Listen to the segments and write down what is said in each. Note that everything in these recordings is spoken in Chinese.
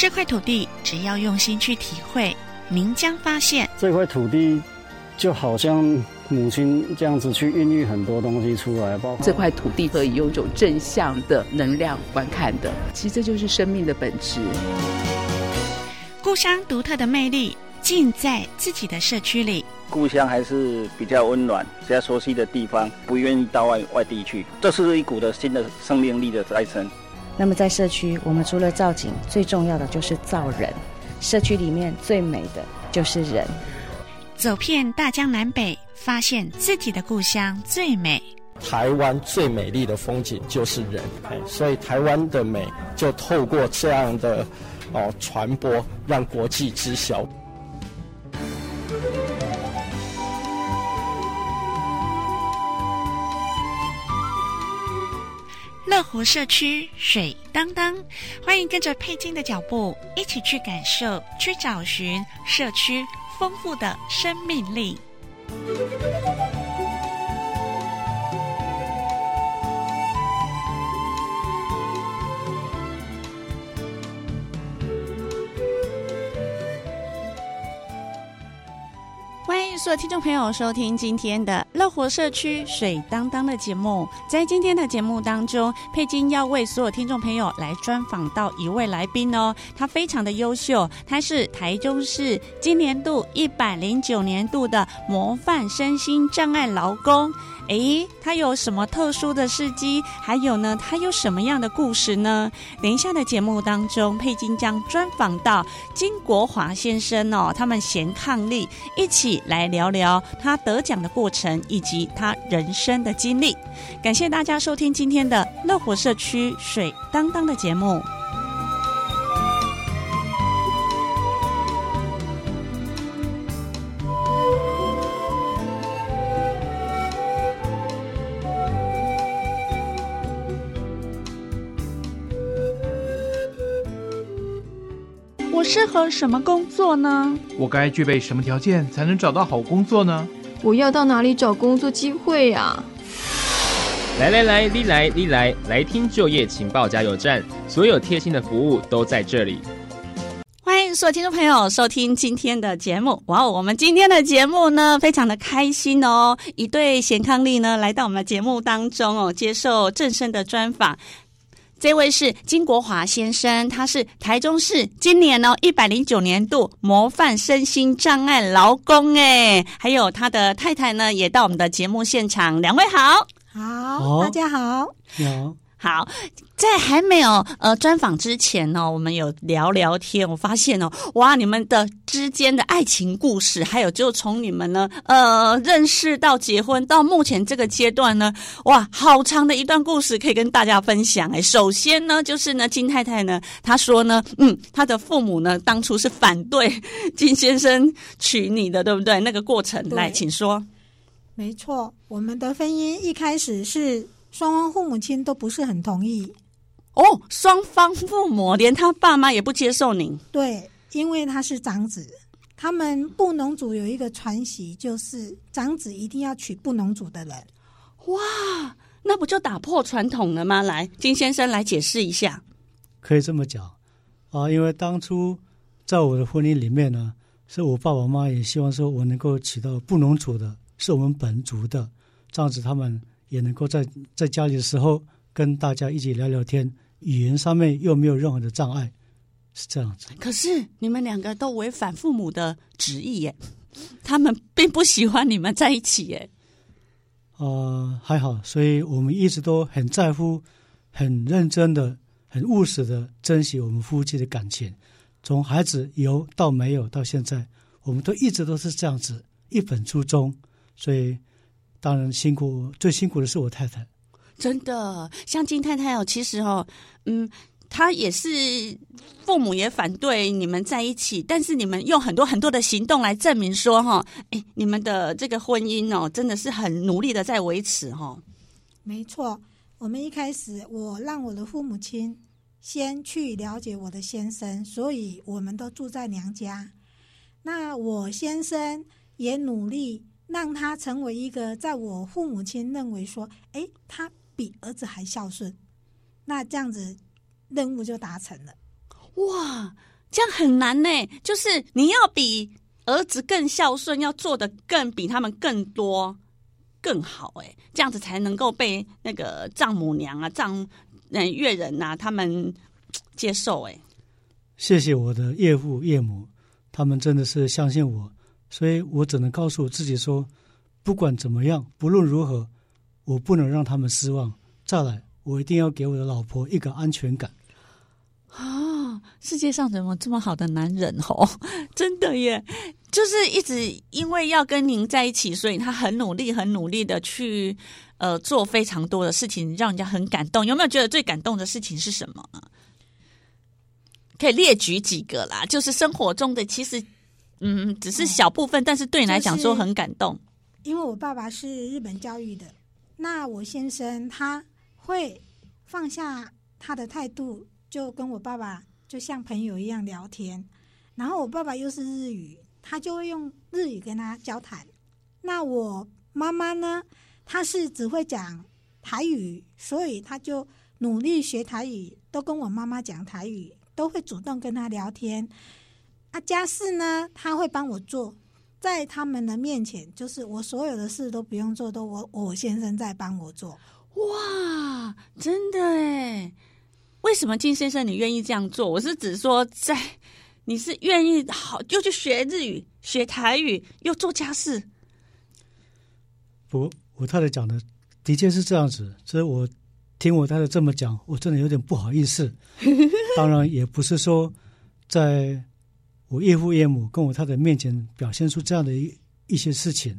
这块土地只要用心去体会，您将发现这块土地就好像母亲这样子去孕育很多东西出来，包括这块土地可以用一种正向的能量观看的，其实这就是生命的本质。故乡独特的魅力尽在自己的社区里。故乡还是比较温暖，比较熟悉的地方，不愿意到外外地去。这是一股的新的生命力的再生。那么在社区，我们除了造景，最重要的就是造人。社区里面最美的就是人。走遍大江南北，发现自己的故乡最美。台湾最美丽的风景就是人，所以台湾的美就透过这样的哦传播，让国际知晓。乐湖社区水当当，欢迎跟着佩金的脚步，一起去感受、去找寻社区丰富的生命力。所有听众朋友，收听今天的乐活社区水当当的节目。在今天的节目当中，佩金要为所有听众朋友来专访到一位来宾哦，他非常的优秀，他是台中市今年度一百零九年度的模范身心障碍劳工。诶，他有什么特殊的事迹？还有呢，他有什么样的故事呢？等一下的节目当中，佩金将专访到金国华先生哦，他们贤伉俪一起来聊聊他得奖的过程以及他人生的经历。感谢大家收听今天的乐活社区水当当的节目。适合什么工作呢？我该具备什么条件才能找到好工作呢？我要到哪里找工作机会呀、啊？来来来，哩来哩来，来听就业情报加油站，所有贴心的服务都在这里。欢迎所有听众朋友收听今天的节目。哇哦，我们今天的节目呢，非常的开心哦！一对贤伉俪呢，来到我们的节目当中哦，接受正声的专访。这位是金国华先生，他是台中市今年呢一百零九年度模范身心障碍劳工哎，还有他的太太呢也到我们的节目现场，两位好，好，好，大家好，好，好。在还没有呃专访之前呢，我们有聊聊天。我发现哦，哇，你们的之间的爱情故事，还有就从你们呢呃认识到结婚到目前这个阶段呢，哇，好长的一段故事可以跟大家分享哎。首先呢，就是呢金太太呢，她说呢，嗯，她的父母呢当初是反对金先生娶你的，对不对？那个过程来，请说。没错，我们的婚姻一开始是双方父母亲都不是很同意。哦，双方父母连他爸妈也不接受您。对，因为他是长子，他们布农族有一个传习，就是长子一定要娶布农族的人。哇，那不就打破传统了吗？来，金先生来解释一下。可以这么讲啊，因为当初在我的婚姻里面呢，是我爸爸妈妈也希望说我能够娶到布农族的，是我们本族的，这样子他们也能够在在家里的时候。跟大家一起聊聊天，语言上面又没有任何的障碍，是这样子。可是你们两个都违反父母的旨意耶，他们并不喜欢你们在一起耶。呃，还好，所以我们一直都很在乎、很认真的、很务实的珍惜我们夫妻的感情。从孩子有到没有到现在，我们都一直都是这样子，一本初衷。所以当然辛苦，最辛苦的是我太太。真的，像金太太哦，其实哦，嗯，她也是父母也反对你们在一起，但是你们用很多很多的行动来证明说哈，哎，你们的这个婚姻哦，真的是很努力的在维持哈。没错，我们一开始我让我的父母亲先去了解我的先生，所以我们都住在娘家。那我先生也努力让他成为一个在我父母亲认为说，哎，他。比儿子还孝顺，那这样子任务就达成了。哇，这样很难呢。就是你要比儿子更孝顺，要做的更比他们更多更好，哎，这样子才能够被那个丈母娘啊、丈嗯岳人呐他们接受，哎。谢谢我的岳父岳母，他们真的是相信我，所以我只能告诉我自己说，不管怎么样，不论如何，我不能让他们失望。再来，我一定要给我的老婆一个安全感。啊，世界上怎么这么好的男人哦？真的耶，就是一直因为要跟您在一起，所以他很努力、很努力的去呃做非常多的事情，让人家很感动。有没有觉得最感动的事情是什么？可以列举几个啦，就是生活中的，其实，嗯，只是小部分，嗯，但是对你来讲说很感动。因为我爸爸是日本教育的，那我先生他会放下他的态度，就跟我爸爸就像朋友一样聊天。然后我爸爸又是日语，他就会用日语跟他交谈。那我妈妈呢，她是只会讲台语，所以他就努力学台语，都跟我妈妈讲台语。都会主动跟他聊天，啊，家事呢，他会帮我做，在他们的面前，就是我所有的事都不用做，都我我先生在帮我做。哇，真的诶？为什么金先生你愿意这样做？我是指说在，在你是愿意好，又去学日语、学台语，又做家事。不，我太太讲的的确是这样子，所以我。听我太太这么讲，我真的有点不好意思。当然，也不是说在我岳父岳母跟我太太面前表现出这样的一一些事情，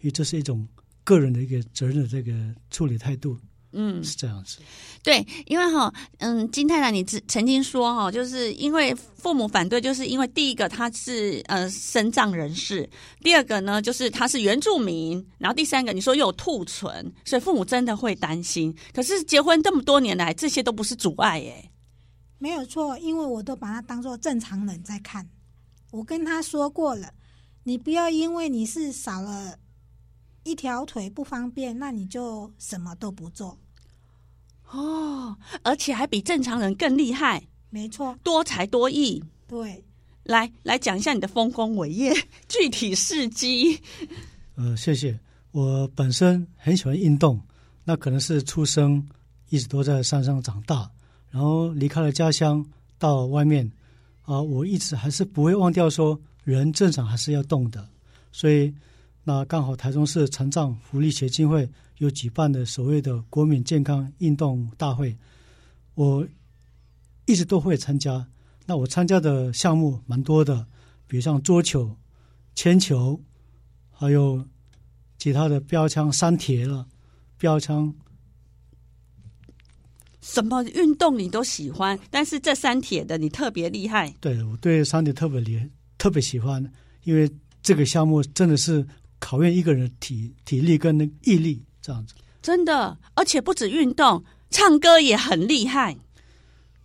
因为这是一种个人的一个责任的这个处理态度。嗯，是这样子。对，因为哈，嗯，金太太，你曾经说哈，就是因为父母反对，就是因为第一个他是呃身障人士，第二个呢就是他是原住民，然后第三个你说又有兔唇，所以父母真的会担心。可是结婚这么多年来，这些都不是阻碍耶。没有错，因为我都把他当做正常人在看。我跟他说过了，你不要因为你是少了。一条腿不方便，那你就什么都不做哦，而且还比正常人更厉害。没错，多才多艺。对，来来讲一下你的丰功伟业，具体事迹。呃，谢谢。我本身很喜欢运动，那可能是出生一直都在山上长大，然后离开了家乡到外面啊、我一直还是不会忘掉说，人正常还是要动的，所以。那刚好台中市残障福利协进会有举办的所谓的国民健康运动大会，我一直都会参加。那我参加的项目蛮多的，比如像桌球、铅球，还有其他的标枪、三铁了，标枪。什么运动你都喜欢，但是这三铁的你特别厉害。对，我对三铁特别厉害特别喜欢，因为这个项目真的是。考验一个人的体体力跟那毅力，这样子真的，而且不止运动，唱歌也很厉害。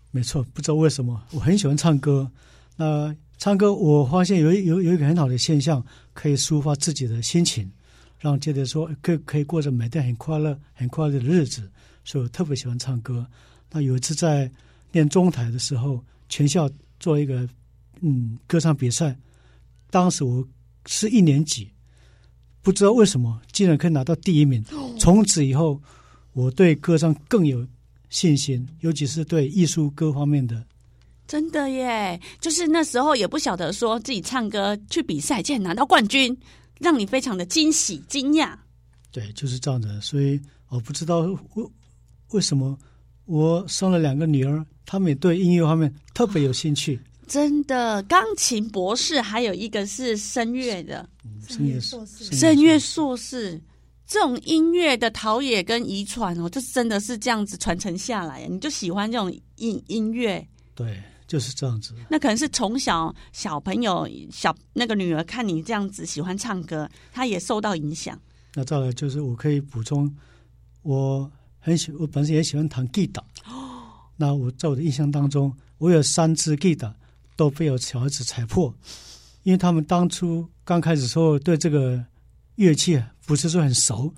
没错，不知道为什么我很喜欢唱歌。那、呃、唱歌，我发现有有有一个很好的现象，可以抒发自己的心情，让觉得说可以可以过着每天很快乐、很快乐的日子。所以我特别喜欢唱歌。那有一次在念中台的时候，全校做一个嗯歌唱比赛，当时我是一年级。不知道为什么，竟然可以拿到第一名。从此以后，我对歌唱更有信心，尤其是对艺术各方面的。真的耶，就是那时候也不晓得说自己唱歌去比赛，竟然拿到冠军，让你非常的惊喜惊讶。对，就是这样的。所以我不知道为为什么我生了两个女儿，她们也对音乐方面特别有兴趣。真的，钢琴博士，还有一个是声乐的，声乐硕士，声乐硕士。这种音乐的陶冶跟遗传哦，就真的是这样子传承下来。你就喜欢这种音音乐？对，就是这样子。那可能是从小小朋友小那个女儿看你这样子喜欢唱歌，她也受到影响。那再来就是我可以补充，我很喜，我本身也喜欢弹吉他。那我在我的印象当中，我有三支吉他。都被我小孩子踩破，因为他们当初刚开始时候对这个乐器不是说很熟，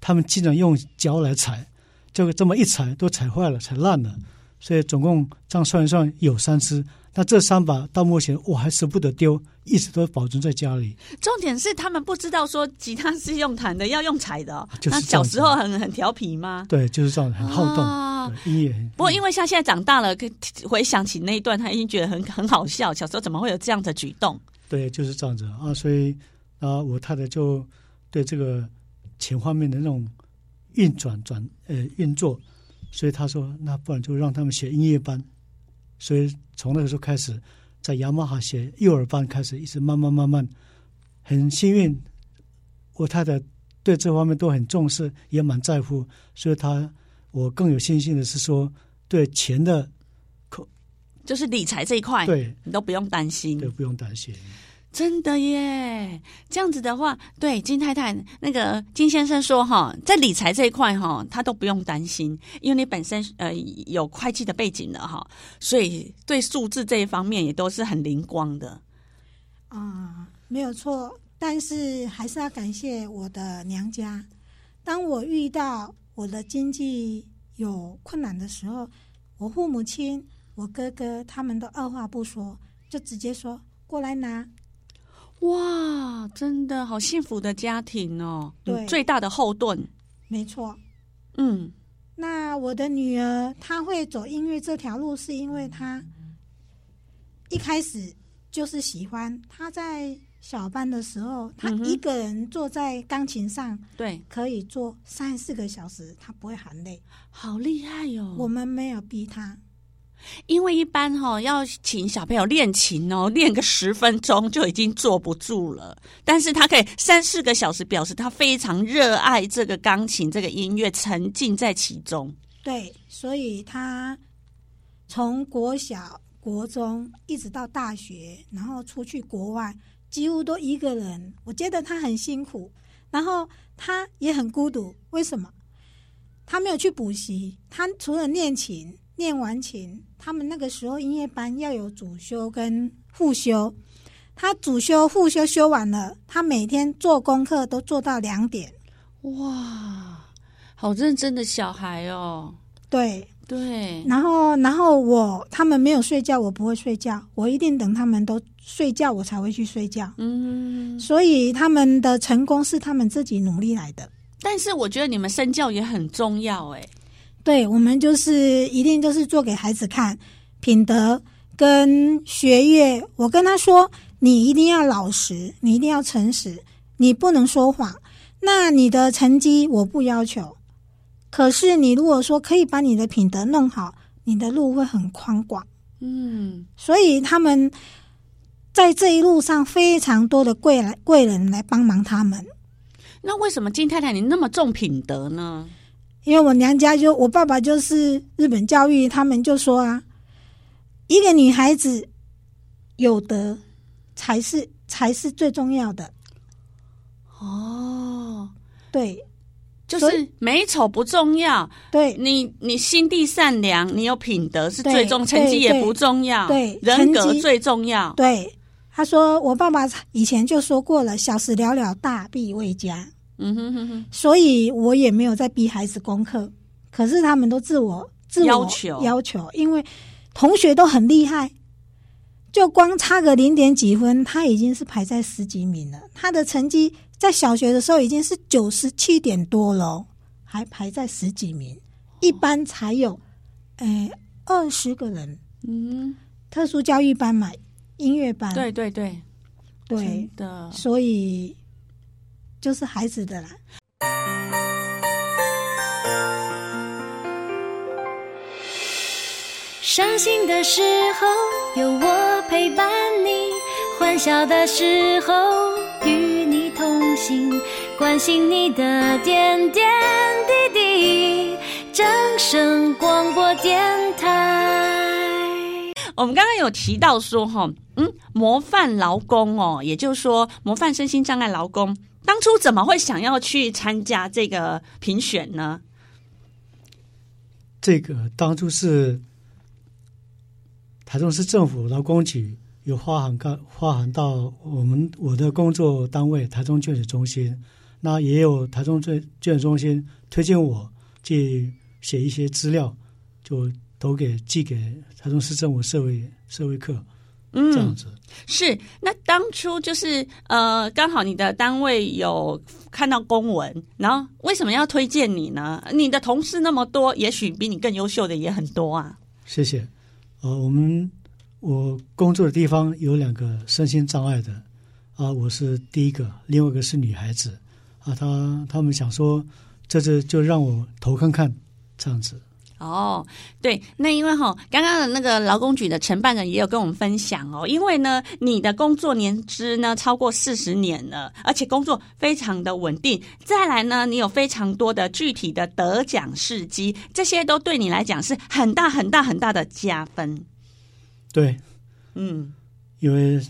他们竟然用脚来踩，就这么一踩都踩坏了，踩烂了。所以总共这样算一算有三支。那这三把到目前我还舍不得丢，一直都保存在家里。重点是他们不知道说吉他是用弹的，要用踩的、哦。就是那小时候很很调皮吗？对，就是这样，很好动。哦、音乐。不过因为像现在长大了，回想起那一段，他已经觉得很很好笑。小时候怎么会有这样的举动？对，就是这样子啊。所以啊，我太太就对这个琴方面的那种运转转呃运作，所以他说，那不然就让他们学音乐班。所以从那个时候开始，在雅马哈学幼儿班开始，一直慢慢慢慢，很幸运，我太太对这方面都很重视，也蛮在乎，所以她我更有信心的是说，对钱的，就是理财这一块，对你都不用担心，对，不用担心。真的耶，这样子的话，对金太太那个金先生说哈，在理财这一块哈，他都不用担心，因为你本身呃有会计的背景的哈，所以对数字这一方面也都是很灵光的。啊、没有错，但是还是要感谢我的娘家。当我遇到我的经济有困难的时候，我父母亲、我哥哥他们都二话不说，就直接说过来拿。哇，真的好幸福的家庭哦！对，最大的后盾，没错。嗯，那我的女儿她会走音乐这条路，是因为她一开始就是喜欢。她在小班的时候，她一个人坐在钢琴上，对，可以坐三四个小时，她不会喊累，好厉害哟、哦！我们没有逼她。因为一般哈、哦、要请小朋友练琴哦，练个十分钟就已经坐不住了。但是他可以三四个小时，表示他非常热爱这个钢琴这个音乐，沉浸在其中。对，所以他从国小、国中一直到大学，然后出去国外，几乎都一个人。我觉得他很辛苦，然后他也很孤独。为什么？他没有去补习，他除了练琴。练完琴，他们那个时候音乐班要有主修跟副修。他主修、副修修完了，他每天做功课都做到两点。哇，好认真的小孩哦！对对，然后然后我他们没有睡觉，我不会睡觉，我一定等他们都睡觉，我才会去睡觉。嗯，所以他们的成功是他们自己努力来的。但是我觉得你们身教也很重要，哎。对，我们就是一定就是做给孩子看，品德跟学业。我跟他说，你一定要老实，你一定要诚实，你不能说谎。那你的成绩我不要求，可是你如果说可以把你的品德弄好，你的路会很宽广。嗯，所以他们在这一路上非常多的贵来贵人来帮忙他们。那为什么金太太你那么重品德呢？因为我娘家就我爸爸就是日本教育，他们就说啊，一个女孩子有德才是才是最重要的。哦，对，就是美丑不重要，对你你心地善良，你有品德是最重，成绩也不重要，对，人格最重要。对，他说我爸爸以前就说过了，小事了了，大必未家。嗯哼哼哼，所以我也没有在逼孩子功课，可是他们都自我自我要求要求，因为同学都很厉害，就光差个零点几分，他已经是排在十几名了。他的成绩在小学的时候已经是九十七点多了，还排在十几名，一般才有诶二十个人。嗯，特殊教育班嘛，音乐班，对对对对的，所以。就是孩子的啦。伤心的时候有我陪伴你，欢笑的时候与你同行，关心你的点点滴滴。正声广播电台。我们刚刚有提到说，哈，嗯，模范劳工哦，也就是说，模范身心障碍劳工。当初怎么会想要去参加这个评选呢？这个当初是台中市政府劳工局有发函告发函到我们我的工作单位台中眷属中心，那也有台中眷眷属中心推荐我去写一些资料，就投给寄给台中市政府社会社会课。嗯，这样子是。那当初就是呃，刚好你的单位有看到公文，然后为什么要推荐你呢？你的同事那么多，也许比你更优秀的也很多啊。谢谢。呃，我们我工作的地方有两个身心障碍的啊，我是第一个，另外一个是女孩子啊，她他们想说，这次就让我投看看，这样子。哦，对，那因为哈、哦，刚刚的那个劳工局的承办人也有跟我们分享哦，因为呢，你的工作年资呢超过四十年了，而且工作非常的稳定。再来呢，你有非常多的具体的得奖事迹，这些都对你来讲是很大很大很大的加分。对，嗯，因为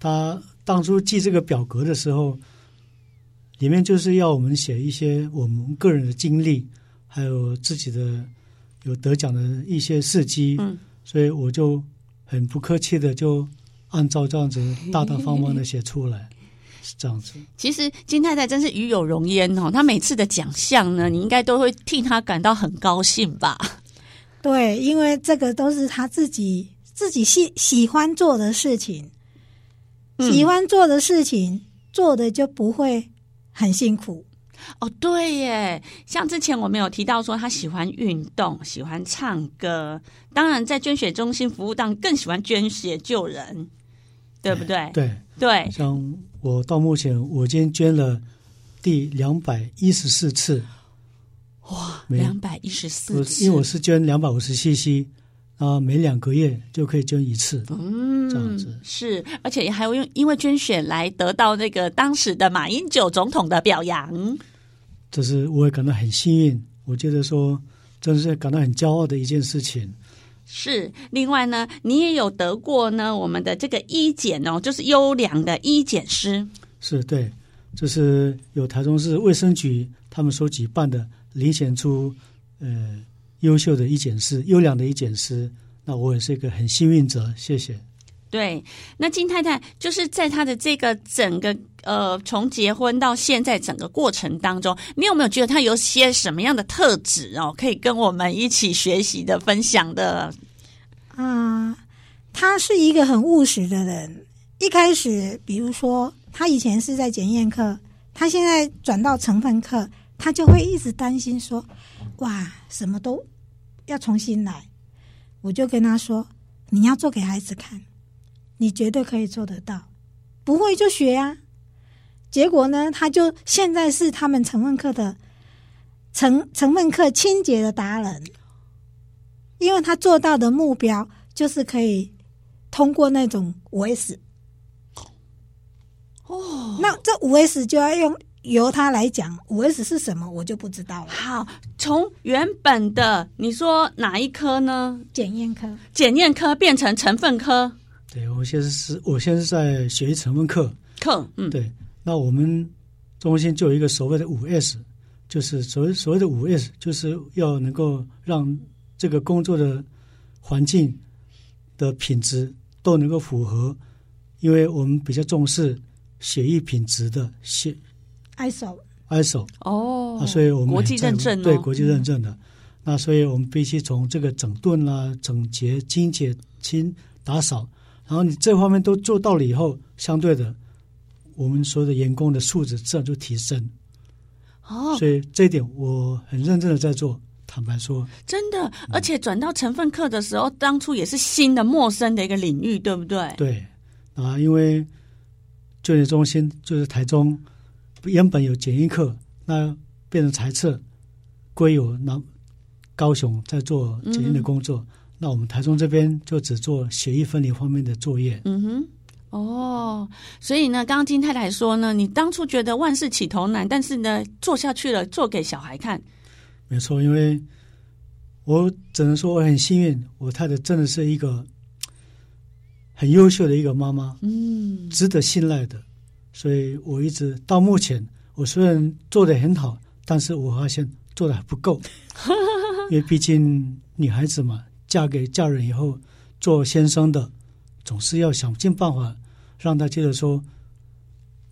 他当初记这个表格的时候，里面就是要我们写一些我们个人的经历，还有自己的。有得奖的一些事迹，嗯，所以我就很不客气的就按照这样子大大方方的写出来，是这样子。其实金太太真是与有荣焉哦，她每次的奖项呢，你应该都会替她感到很高兴吧？对，因为这个都是她自己自己喜喜欢做的事情，喜欢做的事情，嗯，做的就不会很辛苦。哦，对耶，像之前我们有提到说他喜欢运动，喜欢唱歌，当然在捐血中心服务当更喜欢捐血救人，对不对？对对，像我到目前我今天捐了第两百一十四次，哇，两百一十四次，因为我是捐两百五十 CC。啊，每两个月就可以捐一次，嗯，这样子是，而且还会用因为捐血来得到那个当时的马英九总统的表扬，这是我也感到很幸运，我觉得说真是感到很骄傲的一件事情。是，另外呢，你也有得过呢，我们的这个医检哦，就是优良的医检师，是对，这是有台中市卫生局他们所举办的，遴选出呃。优秀的一检师，优良的一检师，那我也是一个很幸运者，谢谢。对，那金太太就是在她的这个整个呃，从结婚到现在整个过程当中，你有没有觉得她有些什么样的特质哦，可以跟我们一起学习的、分享的？啊，她是一个很务实的人。一开始，比如说她以前是在检验科，她现在转到成分科，她就会一直担心说：“哇，什么都。”要重新来，我就跟他说：“你要做给孩子看，你绝对可以做得到，不会就学呀、啊。”结果呢，他就现在是他们成分课的成成分课清洁的达人，因为他做到的目标就是可以通过那种五 S。哦，那这五 S 就要用。由他来讲，五 S 是什么，我就不知道了。好，从原本的你说哪一科呢？检验科，检验科变成成分科。对，我现在是，我现在是在学习成分课课。嗯，对。那我们中心就有一个所谓的五 S，就是所谓所谓的五 S，就是要能够让这个工作的环境的品质都能够符合，因为我们比较重视血液品质的血。ISO，ISO 哦，啊，所以我们国际认证、哦、对国际认证的，嗯、那所以我们必须从这个整顿啦、整洁、清洁、清打扫，然后你这方面都做到了以后，相对的，我们所有的员工的素质自然就提升。哦，所以这一点我很认真的在做。坦白说，真的，而且转到成分课的时候，嗯、当初也是新的、陌生的一个领域，对不对？对啊，因为就业中心就是台中。原本有检验课，那变成裁测，归有那高雄在做检验的工作，嗯。那我们台中这边就只做血液分离方面的作业。嗯哼，哦，所以呢，刚刚金太太说呢，你当初觉得万事起头难，但是呢，做下去了，做给小孩看。没错，因为我只能说我很幸运，我太太真的是一个很优秀的一个妈妈，嗯，值得信赖的。所以我一直到目前，我虽然做的很好，但是我发现做的还不够，因为毕竟女孩子嘛，嫁给嫁人以后，做先生的总是要想尽办法让她觉得说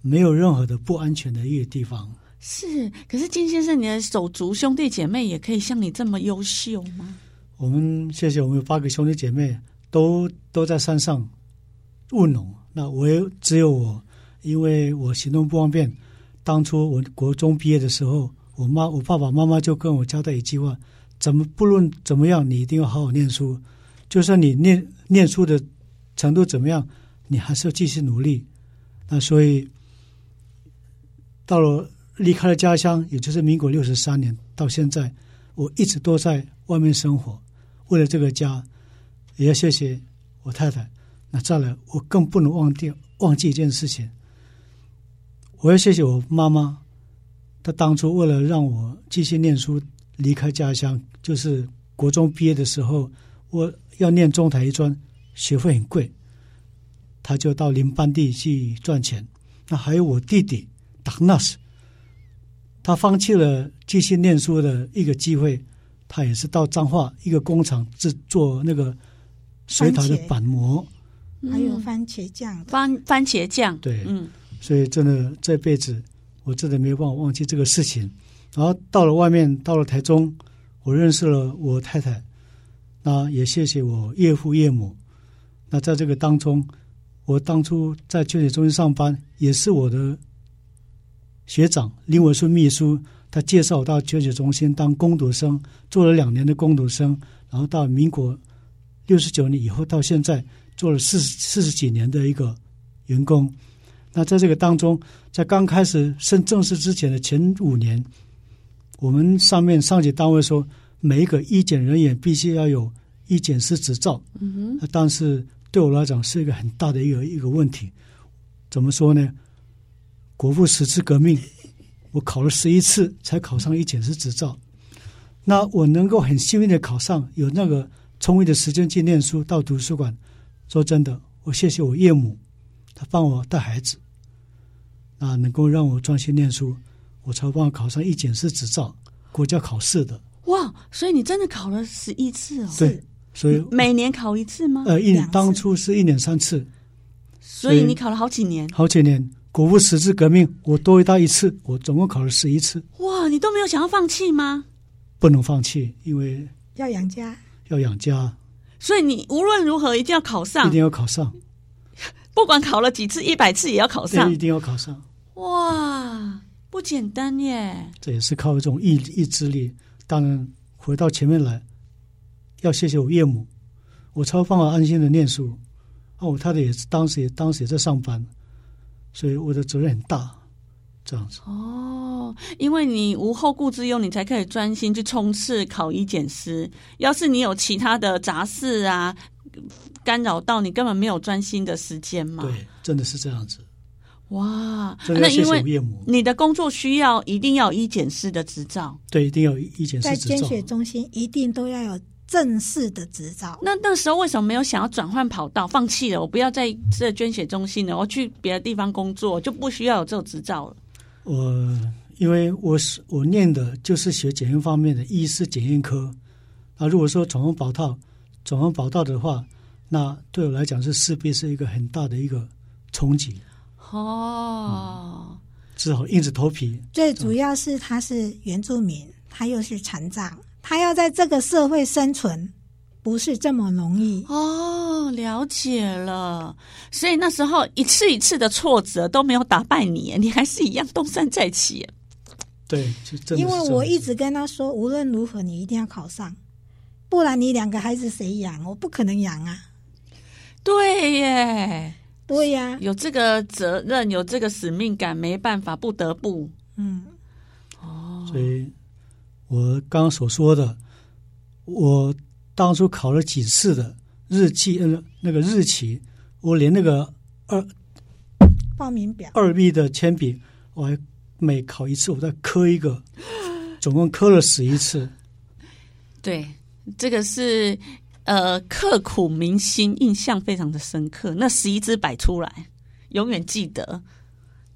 没有任何的不安全的一个地方。是，可是金先生，你的手足兄弟姐妹也可以像你这么优秀吗？我们谢谢我们有八个兄弟姐妹，都都在山上务农。那我也只有我，因为我行动不方便。当初我国中毕业的时候，我妈、我爸爸妈妈就跟我交代一句话：怎么不论怎么样，你一定要好好念书。就算你念念书的程度怎么样，你还是要继续努力。那所以到了离开了家乡，也就是民国六十三年到现在，我一直都在外面生活。为了这个家，也要谢谢我太太。那再来，我更不能忘掉忘记一件事情。我要谢谢我妈妈，她当初为了让我继续念书，离开家乡，就是国中毕业的时候，我要念中台一专，学费很贵，她就到林班地去赚钱。那还有我弟弟达纳斯，他放弃了继续念书的一个机会。他也是到彰化一个工厂制作那个水塔的板模，还有番茄酱，番番茄酱。对，嗯，所以真的这辈子我真的没有办法忘记这个事情。然后到了外面，到了台中，我认识了我太太，那也谢谢我岳父岳母。那在这个当中，我当初在捐血中心上班，也是我的学长林文顺秘书。他介绍我到捐血中心当工读生，做了两年的工读生，然后到民国六十九年以后到现在做了四十四十几年的一个员工。那在这个当中，在刚开始升正式之前的前五年，我们上面上级单位说，每一个医检人员必须要有医检师执照。嗯哼。但是对我来讲是一个很大的一个一个问题。怎么说呢？国父十次革命。我考了十一次才考上医检师执照，那我能够很幸运的考上，有那个充裕的时间去念书，到图书馆。说真的，我谢谢我岳母，她帮我带孩子，啊，能够让我专心念书，我才帮我考上一检师执照，国家考试的。哇，所以你真的考了十一次哦？对，所以每年考一次吗？呃，一年当初是一年三次，所以你考了好几年，好几年。国父十字革命，我多一大一次，我总共考了十一次。哇，你都没有想要放弃吗？不能放弃，因为要养家，要养家。所以你无论如何一定要考上，一定要考上。不管考了几次，一百次也要考上，一定要考上。哇，不简单耶！这也是靠一种意意志力。当然，回到前面来，要谢谢我岳母，我才放我安心的念书。哦，我太太也是当时也当时也在上班。所以我的责任很大，这样子。哦，因为你无后顾之忧，你才可以专心去冲刺考医检师。要是你有其他的杂事啊，干扰到你，根本没有专心的时间嘛。对，真的是这样子。哇，那因为你的工作需要，一定要有医检师的执照。对，一定要有医检师执照。在捐血中心一定都要有。正式的执照。那那时候为什么没有想要转换跑道，放弃了？我不要在这捐血中心了，我去别的地方工作，就不需要有这种执照了。我因为我是我念的就是学检验方面的医师检验科。那如果说转换跑道，转换跑道的话，那对我来讲是势必是一个很大的一个冲击。哦、嗯，只好硬着头皮。最主要是他是原住民，他又是残障。他要在这个社会生存，不是这么容易哦。了解了，所以那时候一次一次的挫折都没有打败你，你还是一样东山再起。对，就因为我一直跟他说，无论如何你一定要考上，不然你两个孩子谁养？我不可能养啊。对耶，对呀，有这个责任，有这个使命感，没办法，不得不。嗯，哦，所以。我刚刚所说的，我当初考了几次的日期，呃，那个日期，我连那个二报名表二 B 的铅笔，我还每考一次，我再磕一个，总共磕了十一次。对，这个是呃刻苦铭心，印象非常的深刻。那十一只摆出来，永远记得。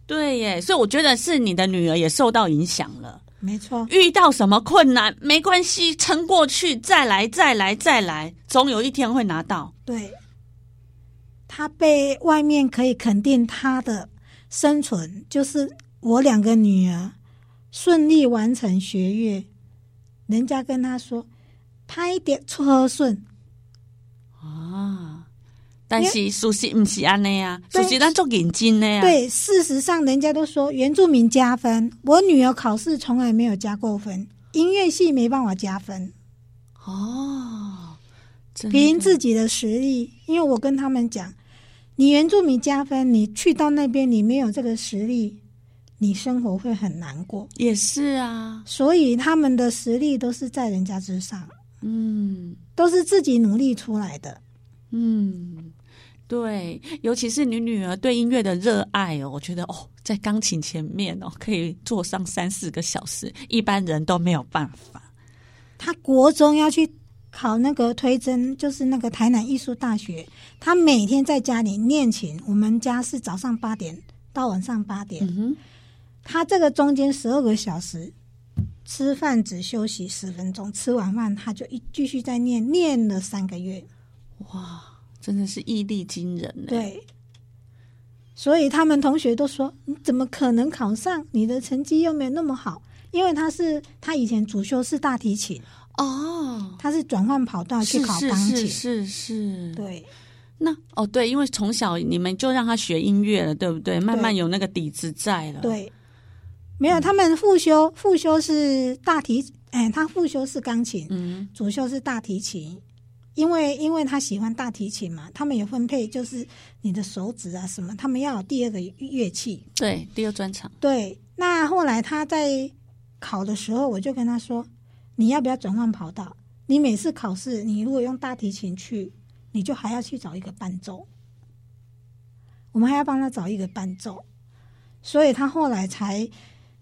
对耶，所以我觉得是你的女儿也受到影响了。没错，遇到什么困难没关系，撑过去，再来，再来，再来，总有一天会拿到。对，他被外面可以肯定他的生存，就是我两个女儿顺利完成学业，人家跟他说：“拍点撮合顺啊。但是事实不是安尼啊，事实咱做认真的呀。对，事实上人家都说原住民加分，我女儿考试从来没有加过分，音乐系没办法加分。哦，凭自己的实力，因为我跟他们讲，你原住民加分，你去到那边你没有这个实力，你生活会很难过。也是啊，所以他们的实力都是在人家之上，嗯，都是自己努力出来的，嗯。对，尤其是你女儿对音乐的热爱哦，我觉得哦，在钢琴前面哦，可以坐上三四个小时，一般人都没有办法。他国中要去考那个推甄，就是那个台南艺术大学，他每天在家里练琴。我们家是早上八点到晚上八点，他这个中间十二个小时，吃饭只休息十分钟，吃完饭他就一继续在念，念了三个月，哇。真的是毅力惊人呢。对，所以他们同学都说：“你怎么可能考上？你的成绩又没有那么好。”因为他是他以前主修是大提琴哦，他是转换跑道去考钢琴，是是，是是。对，那哦对，因为从小你们就让他学音乐了，对不对？慢慢有那个底子在了。对，没有他们复修复修是大提，哎，他复修是钢琴，嗯，主修是大提琴。因为因为他喜欢大提琴嘛，他们有分配，就是你的手指啊什么，他们要有第二个乐器。对，第二专场。对，那后来他在考的时候，我就跟他说：“你要不要转换跑道？你每次考试，你如果用大提琴去，你就还要去找一个伴奏，我们还要帮他找一个伴奏。所以他后来才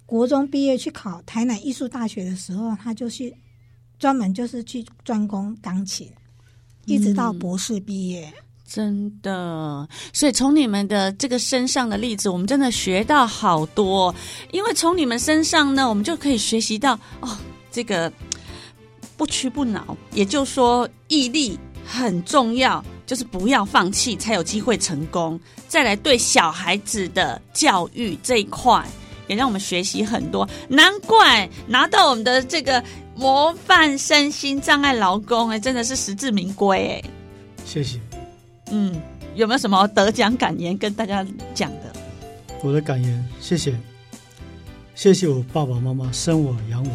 国中毕业去考台南艺术大学的时候，他就去专门就是去专攻钢琴。”一直到博士毕业，嗯，真的。所以从你们的这个身上的例子，我们真的学到好多。因为从你们身上呢，我们就可以学习到哦，这个不屈不挠，也就是说毅力很重要，就是不要放弃，才有机会成功。再来对小孩子的教育这一块，也让我们学习很多。难怪拿到我们的这个。模范身心障碍劳工，哎，真的是实至名归，哎，谢谢。嗯，有没有什么得奖感言跟大家讲的？我的感言，谢谢，谢谢我爸爸妈妈生我养我，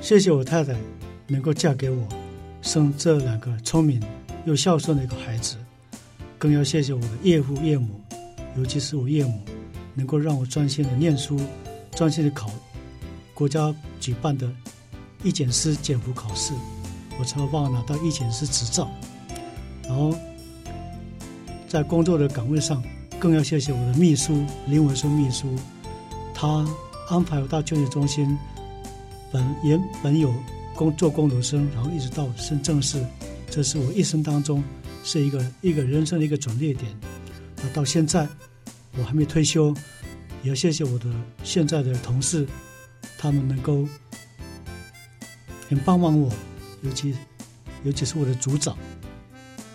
谢谢我太太能够嫁给我，生这两个聪明又孝顺的一个孩子，更要谢谢我的岳父岳母，尤其是我岳母，能够让我专心的念书，专心的考国家举办的。一检师检服考试，我才有办法拿到一检师执照。然后在工作的岗位上，更要谢谢我的秘书林文生秘书，他安排我到就业中心，本原本有工做工读生，然后一直到升正式，这是我一生当中是一个一个人生的一个转捩点。那到现在我还没退休，也要谢谢我的现在的同事，他们能够。很帮忙我，尤其尤其是我的组长，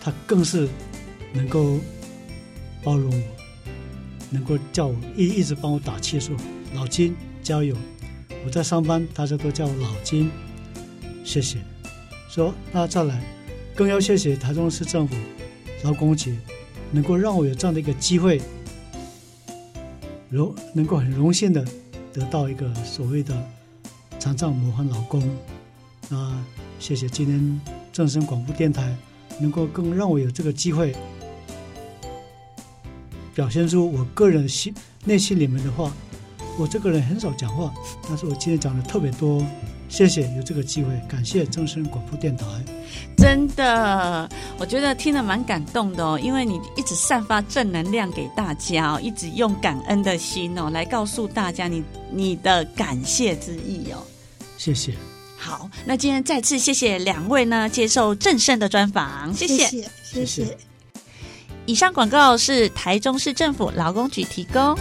他更是能够包容我，能够叫我一一直帮我打气，说老金加油！我在上班，大家都叫我老金，谢谢。说那再来，更要谢谢台中市政府劳工局，能够让我有这样的一个机会，荣能够很荣幸的得到一个所谓的长照模范劳工。那谢谢今天正声广播电台能够更让我有这个机会表现出我个人心内心里面的话。我这个人很少讲话，但是我今天讲的特别多。谢谢有这个机会，感谢正声广播电台。真的，我觉得听得蛮感动的哦，因为你一直散发正能量给大家哦，一直用感恩的心哦来告诉大家你你的感谢之意哦。谢谢。好，那今天再次谢谢两位呢，接受正声的专访，谢谢，谢谢。谢谢。以上广告是台中市政府劳工局提供。